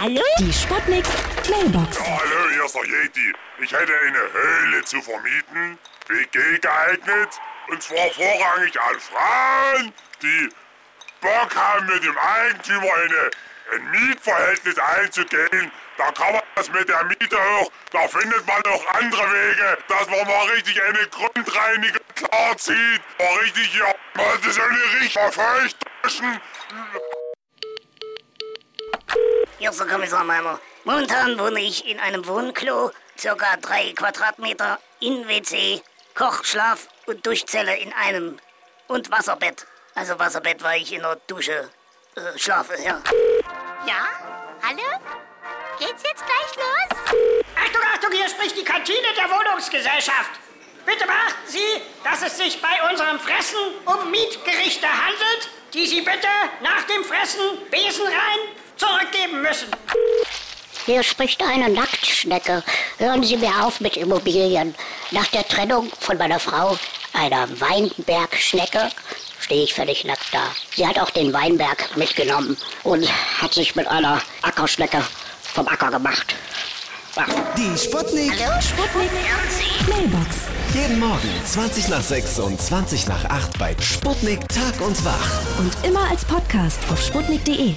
Hallo? Die Sputnik Mailbox. Ja, hallo, hier ist der Yeti. Ich hätte eine Höhle zu vermieten, WG geeignet, und zwar vorrangig an Frauen, die Bock haben, mit dem Eigentümer eine, ein Mietverhältnis einzugehen. Da kann man das mit der Miete auch, da findet man auch andere Wege, dass man mal richtig eine Grundreinigung klarzieht. Mal richtig hier, mal so eine richtig verfeuchten. Der Kommissar Meimer. Momentan wohne ich in einem Wohnklo, circa drei Quadratmeter, in WC, Koch, Schlaf und Duschzelle in einem und Wasserbett. Also Wasserbett, weil ich in der Dusche äh, schlafe, ja. Ja? Hallo? Geht's jetzt gleich los? Achtung, Achtung, hier spricht die Kantine der Wohnungsgesellschaft. Bitte beachten Sie, dass es sich bei unserem Fressen um Mietgerichte handelt, die Sie bitte nach dem Fressen besenrein zurückgeben müssen. Hier spricht eine Nacktschnecke. Hören Sie mir auf mit Immobilien. Nach der Trennung von meiner Frau, einer Weinbergschnecke, stehe ich völlig nackt da. Sie hat auch den Weinberg mitgenommen und hat sich mit einer Ackerschnecke vom Acker gemacht. Ach. Die Sputnik. Sputnik Mailbox. Jeden Morgen 20 nach 6 und 20 nach 8 bei Sputnik Tag und Wach. Und immer als Podcast auf sputnik.de.